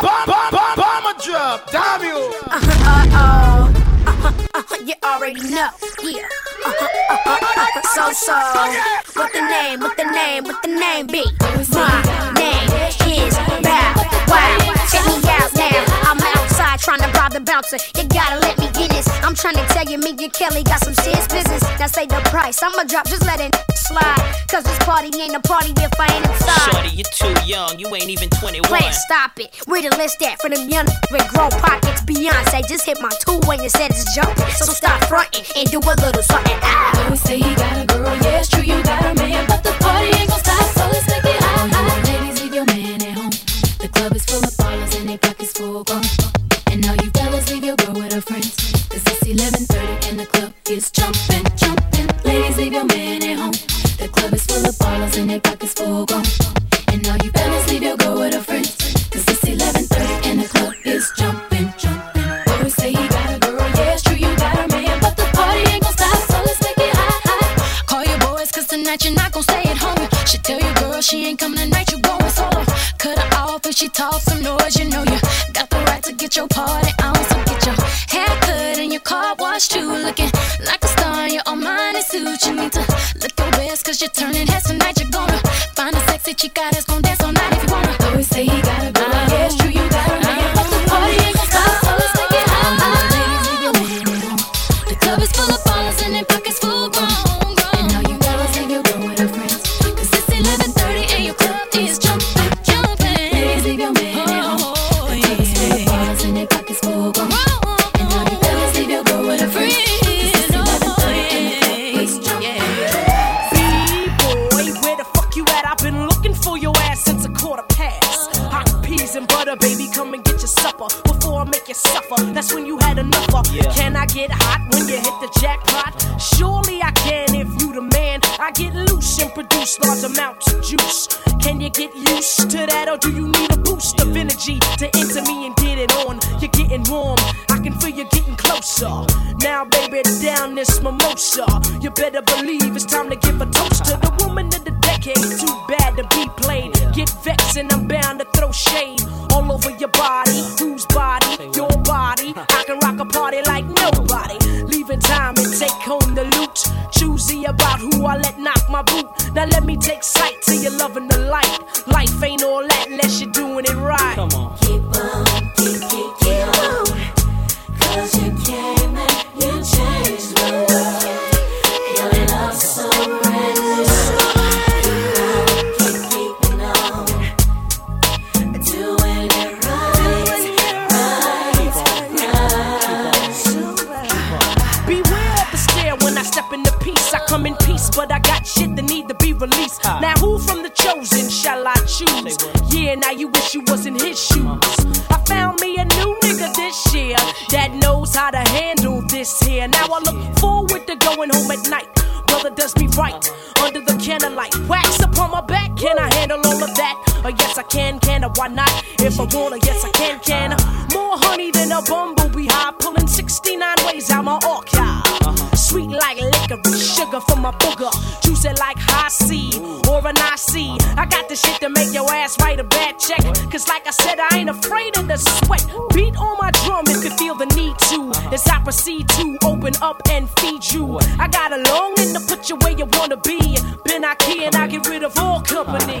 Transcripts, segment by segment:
Bomber drop, damn you. Uh oh. Uh-huh, you already know, yeah. Uh-huh, uh-huh, uh-huh. So so, what the name, what the name, what the name be? My name is Bow Wow. Check me out now. I'm outside trying to rob the bouncer. You gotta let me get this. I'm trying to tell you, me and Kelly got some serious business. Now say the price, I'ma drop, just let it slide. Cause this party ain't a party if I ain't inside. Shorty, you're too young. You ain't even 21. Plan, stop it. Where the list at for them young with grown pockets? Beyonce just hit my two when you said it's jumping. So stop fronting and do a little something. Ah. Always say he got a girl, yeah, it's true, you got a man, but the party ain't gon' stop, so let's make it hot. All you ladies, leave your man at home. The club is full of ballers and they pockets full grown. And all you fellas, leave your girl with her friends. Cause it's 11:30 and the club is jumping, jumping. If she talks some noise, you know you got the right to get your party on. So get your hair cut and your car washed too. Looking like a star in your Armani suit. You need to look your best, cause you're turning heads tonight. You're gonna find a sexy chica that's gonna dance be played. Get vexed and I'm bound to throw shade all over your body. Whose body? Your body. I can rock a party like nobody. Leaving time and take home the loot. Choosy about who I let knock my boot. Now let me take C or an IC. I got the shit to make your ass write a bad check. Cause like I said, I ain't afraid of the sweat. Beat on my drum if you feel the need to. As I proceed to open up and feed you. I got a longing to put you where you wanna be. Been here and I get rid of all company.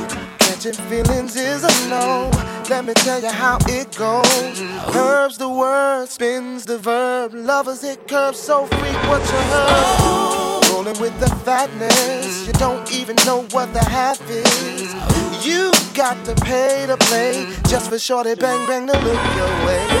Catching feelings is a no. Let me tell you how it goes. Curves the word, spins the verb. Lovers it curves so what you heard. Rolling with the fatness, you don't even know what the half is. You got to pay to play just for shorty bang bang to look your way.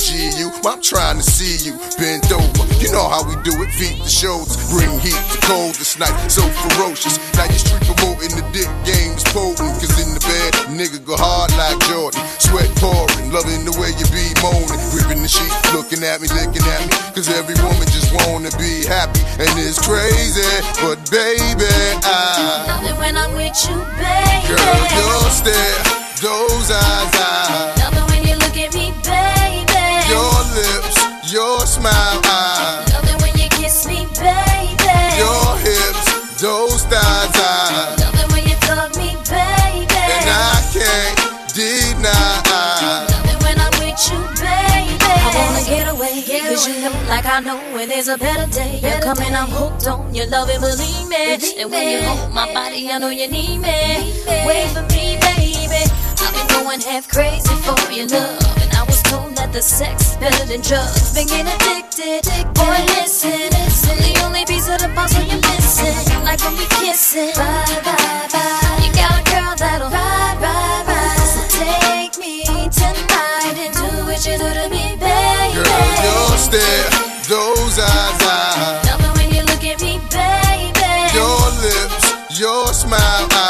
G you, I'm trying to see you bent over. You know how we do it, feet to shoulders Bring heat to cold this night, so ferocious. Now you street promoting the dick game is potent. Cause in the bed, nigga go hard like Jordan. Sweat pouring, Loving the way you be moaning, ripping the sheet, looking at me, licking at me. Cause every woman just wanna be happy, and it's crazy. But baby, I Love it when I'm with you, baby. Girl, your stare, those eyes, I your smile, I Love it when you kiss me, baby. Your hips, those thighs, I Love it when you hug me, baby. And I can't deny Love it when I'm with you, baby. I wanna get away, cause you know, like I know, when there's a better day. You're coming, I'm hooked on your love and believe me. And when you hold my body, I know you need me. Wait for me, baby. I've been going half crazy for your love. And I was told that the sex better than drugs. Been getting addicted, boy, listen. I'm the only piece of the puzzle you're missing. Like when we kissing. Bye, bye, bye. You got a girl that'll ride, ride, ride. So take me tonight and do what you do to me, baby. Girl, your stare, those eyes, I Love it when you look at me, baby. Your lips, your smile, I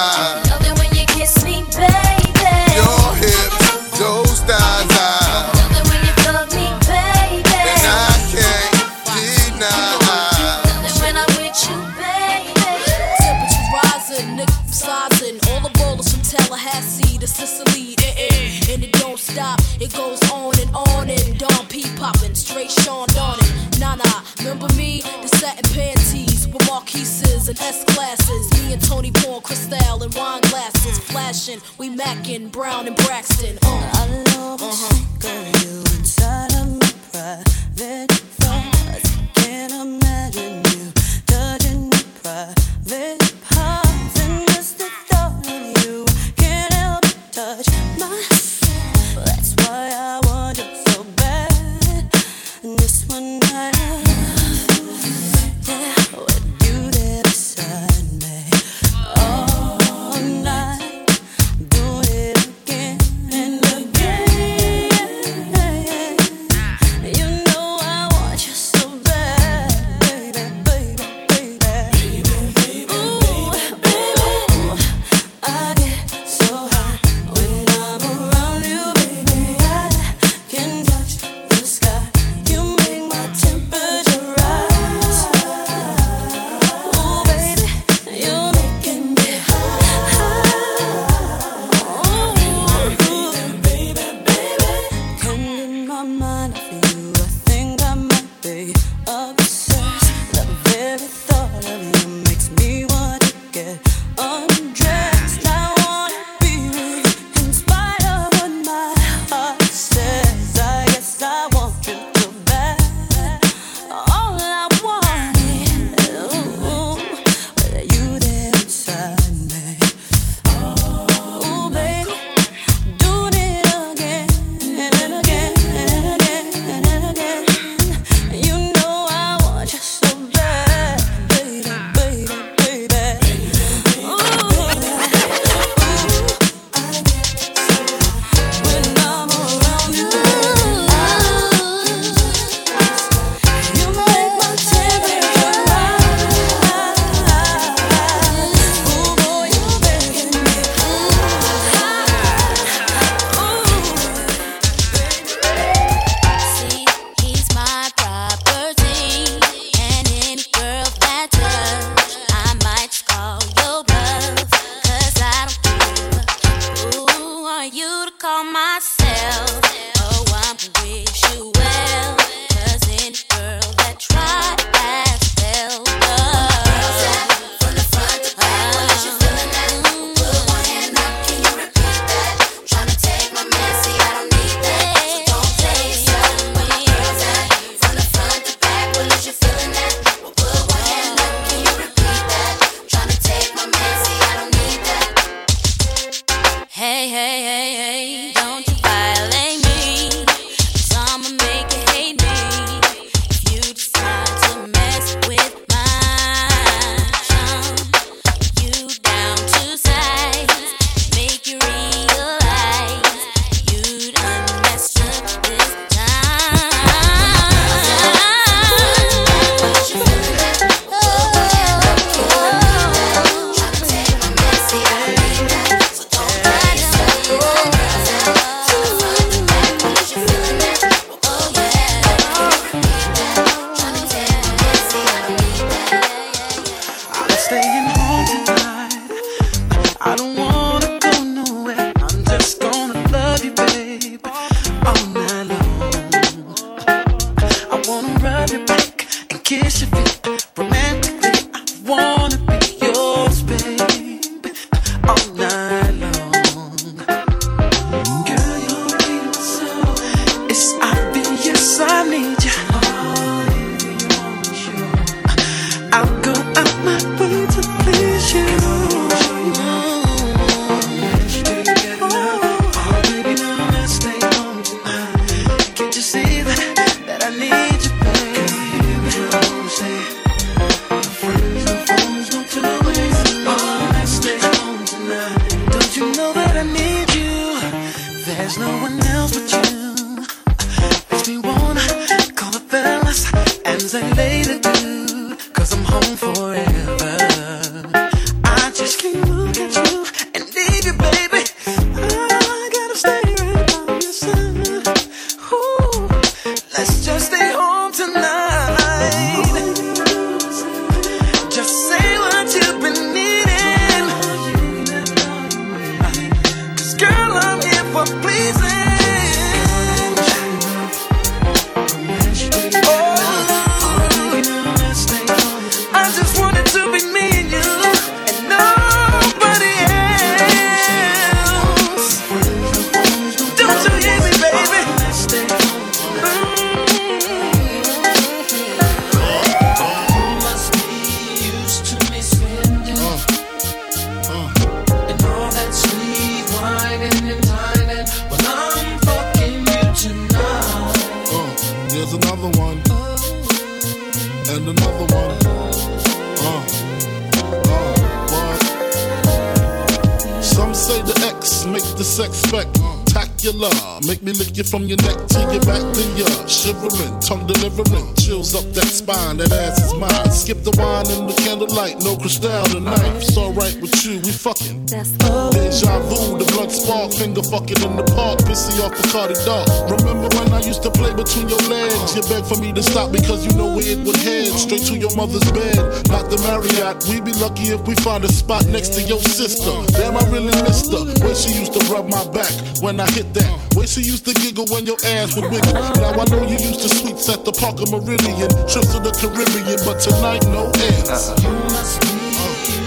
attack Make me lick you from your neck to your back, then you're shivering, tongue delivering, chills up that spine. That ass is mine. Skip the wine and the candlelight, no crystal tonight. It's alright with you, we fucking. That's Deja vu, the blood spark, finger fucking in the park, pissy off the Cardi dog. Remember when I used to play between your legs? You begged for me to stop because you know where it would head. Straight to your mother's bed, not the Marriott. We'd be lucky if we find a spot next to your sister. Damn, I really missed her. When she used to rub my back when I hit that. Way she used to giggle when your ass would wiggle. Now I know you used to suites at the Parker Meridien, trips to the Caribbean, but tonight no ends. You must be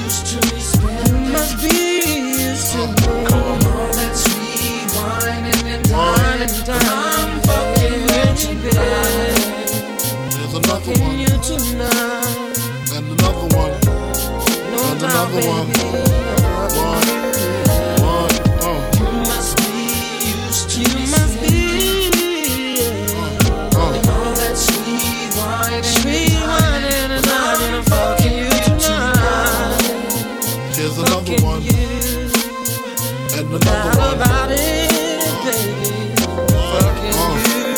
used to me spending. Must be used to me. All that sweet whining and dining time. Fucking you, babe. There's another Fucking one, you tonight. and another one, No and doubt, another one. baby. One, one, and another one. about it, baby. Fucking you.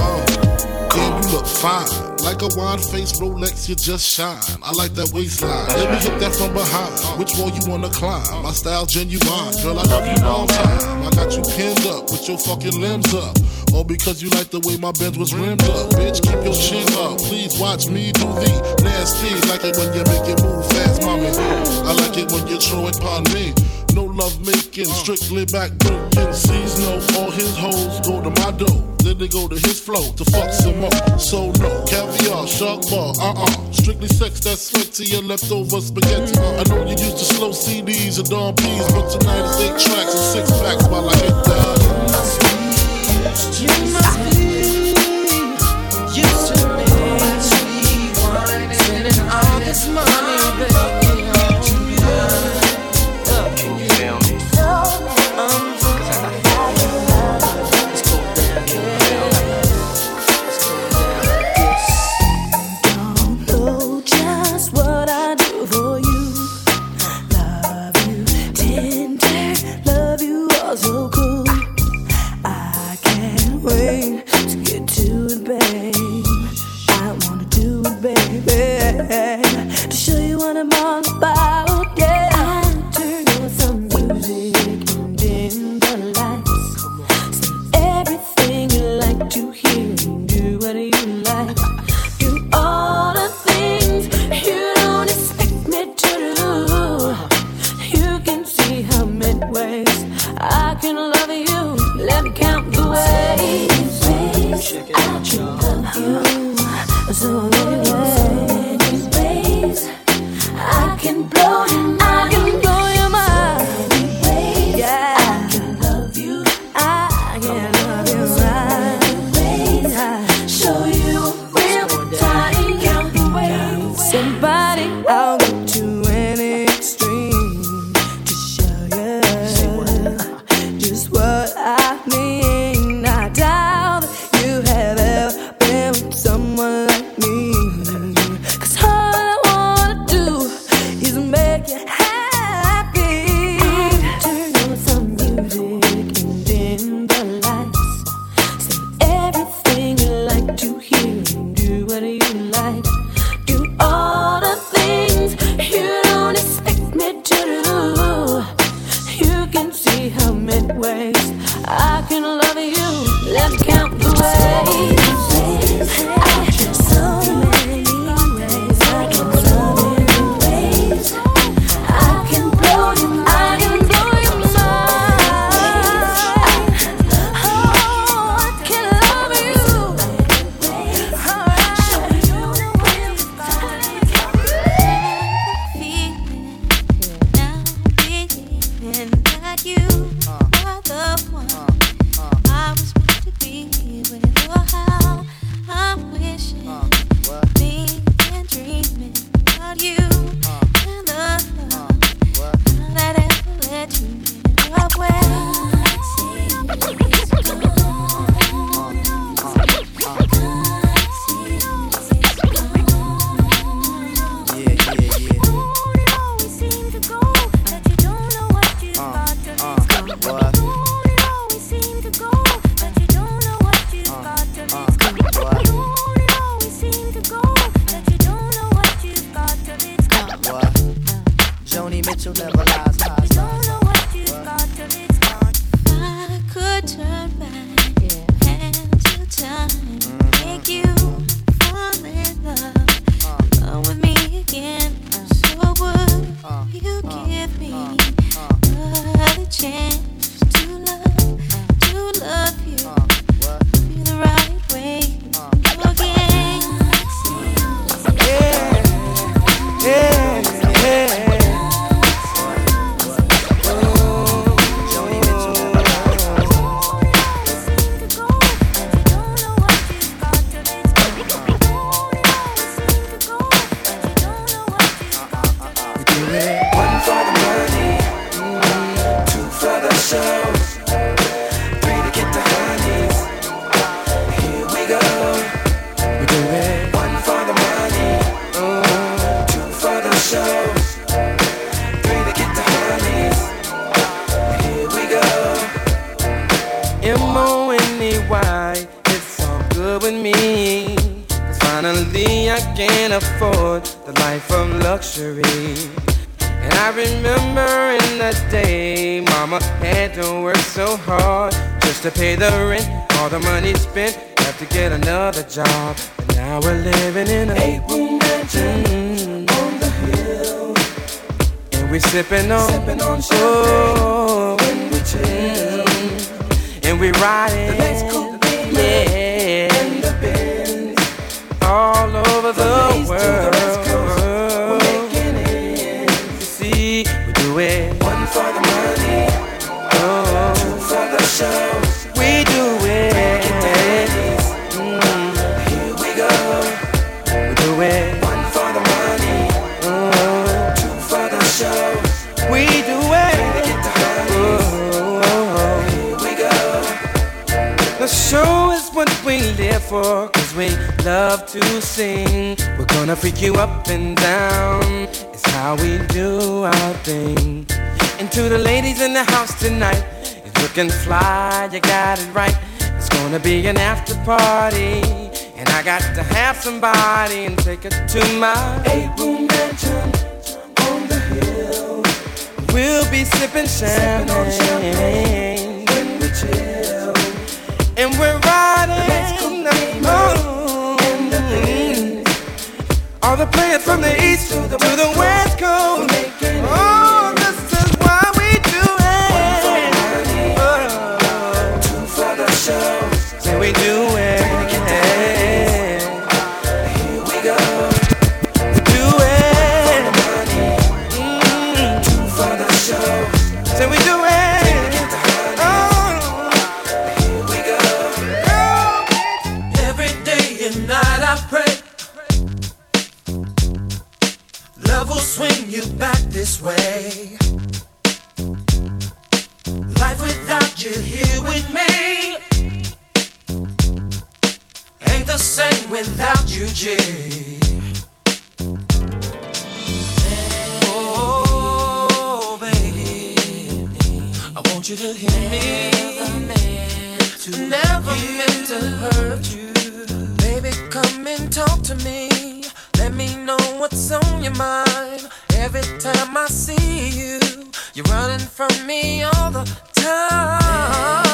Uh, damn, you look fine. Like a wide face Rolex, you just shine. I like that waistline. Let me hit that from behind. Which wall you wanna climb? My style genuine. Girl, I love you long time. I got you pinned up with your fucking limbs up. All because you like the way my Benz was rimmed up. Bitch, keep your chin up. Please watch me do the nasty. Like it when you make it move fast, mommy. I like it when you throw it upon me. No love making, strictly back breaking. Sees no, all his hoes go to my dough. Then they go to his flow to fuck some more. So no, caviar, shark bar, uh-uh. Strictly sex that's sweat to your leftover spaghetti. I know you used to slow CDs and Dom P's, but tonight it's eight tracks and six packs while I hit that. You must be used to me. Sweet wine, this money, make to work so hard just to pay the rent. All the money spent, have to get another job. And now we're living in a eight room mansion on the hill. And we sipping on, sipping on champagne oh. when we chill. And we riding, the next coupe, yeah, and the Benz, all over the, world. For, cause we love to sing. We're gonna freak you up and down. It's how we do our thing. And to the ladies in the house tonight, it's looking fly, you got it right. It's gonna be an after party. And I got to have somebody and take it to my eight room mansion on the hill. We'll be sipping champagne when we chill. And we're riding. All the players from the east to the, west coast. Way. Life without you here with me ain't the same without you, G. Oh, baby, I want you to hear me. To never meant to hurt you. Baby, come and talk to me. Let me know what's on your mind. Every time I see you, you're running from me all the time.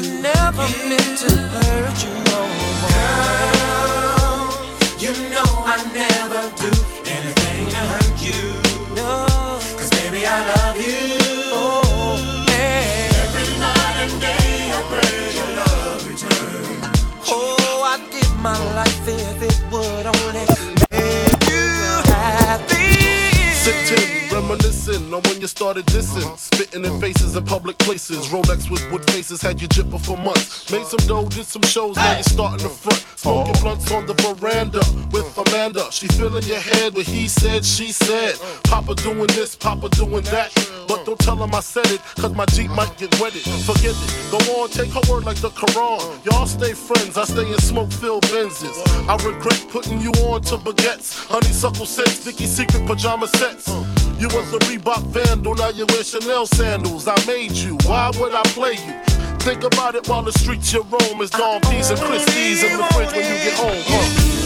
I never meant to hurt you no more. you know I never do anything to hurt you. No. Cause baby, I love you. Oh, yeah. Every night and day I pray your love return. Oh, I'd give my life if it would only. make you happy. Sitting, reminiscing on when you started dissing. Uh-huh. Spitting in faces in public places. Rolex with wood faces had you jipping for months. Made some dough, did some shows, now you're starting the front. Smoking uh-huh. blunts on the veranda with Amanda. She filling your head with he said, she said. Papa doing this, Papa doing that. But don't tell him I said it, cause my Jeep might get wetted. Forget it, go on, take her word like the Quran. Y'all stay friends, I stay in smoke filled Benzes. I regret putting you on to baguettes. Honeysuckle scents, Vicky Secret pajama sets. You was a Reebok vandal, now you wear Chanel sandals. I made you, why would I play you? Think about it while the streets you roam is Dom P's and Christie's in the fridge when you get home. huh?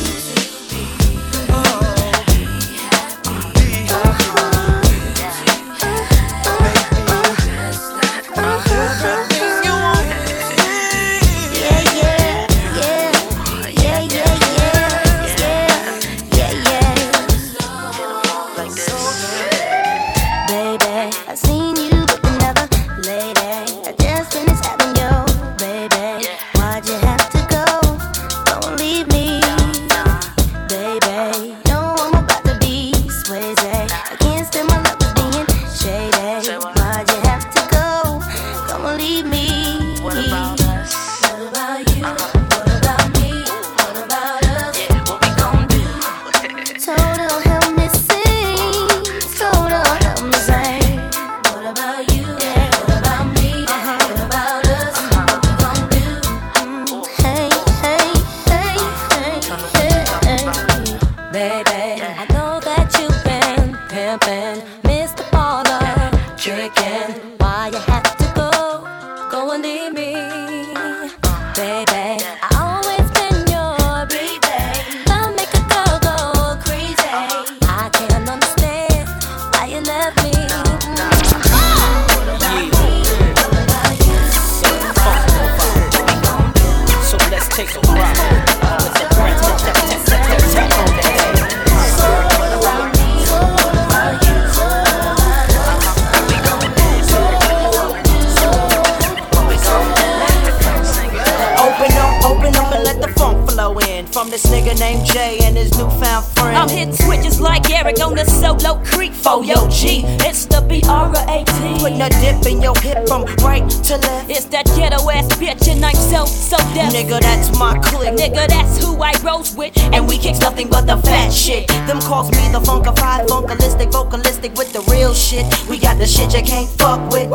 From this nigga named Jay and his newfound friend. I'm hitting switches like Eric on the solo creek for yo G. It's B-R-A-T. Putting a dip in your hip from right to left. It's that ghetto ass bitch and I'm so, so deaf. Nigga, that's my clique. Nigga, that's who I rose with. And we kicks nothing but the fat shit. Them calls me the funkified, funkalistic, vocalistic with the real shit. We got the shit you can't fuck with.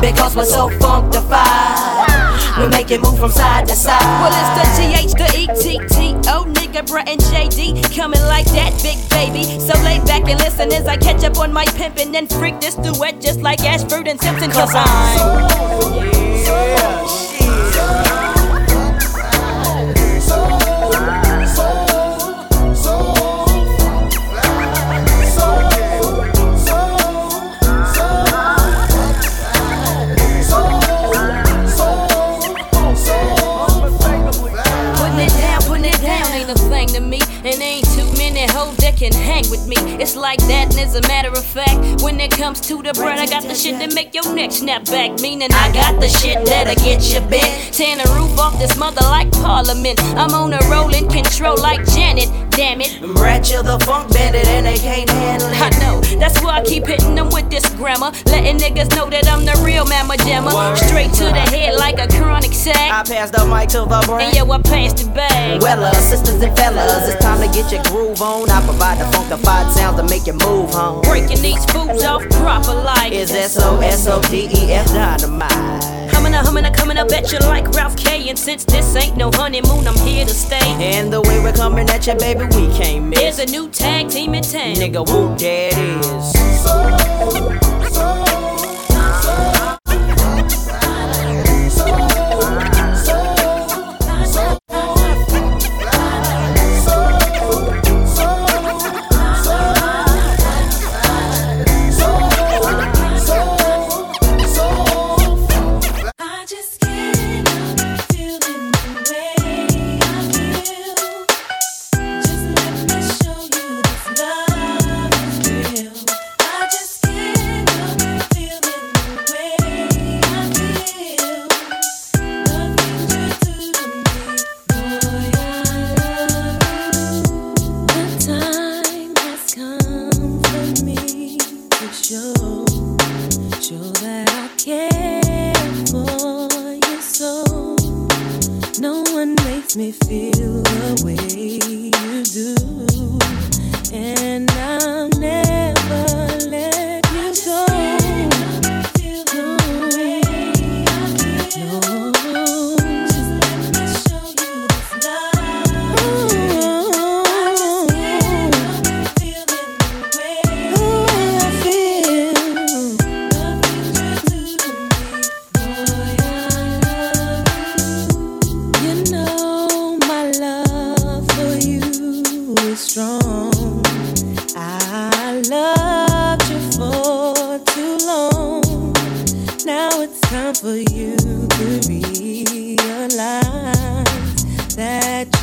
Because we're so funkified. We make it move from side to side. Well, it's the GH, the ETT. Oh, nigga, Brat and JD coming like that, big baby. So lay back and listen as I catch up on my pimpin' and freak this duet just like Ashford and Simpson. Cause I'm. Putting it comes to the bread, I got the shit that make your neck snap back. Meaning I got the shit that'll get you bent. Tearing the roof off this mother like Parliament. I'm on a rolling control like Janet. Damn it. Ratchet the funk bandit and they can't handle it. I know, that's why I keep hitting them with this grammar. Letting niggas know that I'm the real mamma jammer. Straight to the head like a chronic sack. I pass the mic to the Brat. And yo, I passed it back. Well, uh, sisters and fellas, it's time to get your groove on. I provide the funkified sounds to make you move home. Breaking these fools off proper like Is S O S O D E F dynamite. Humming a humming a coming up at you like Ralph K. And since this ain't no honeymoon, I'm here to stay. And the way we're coming at you, baby, we can't miss. Here's a new tag team in town. Nigga, whoop, there it is. I strong. I loved you for too long. Now it's time for you to realize that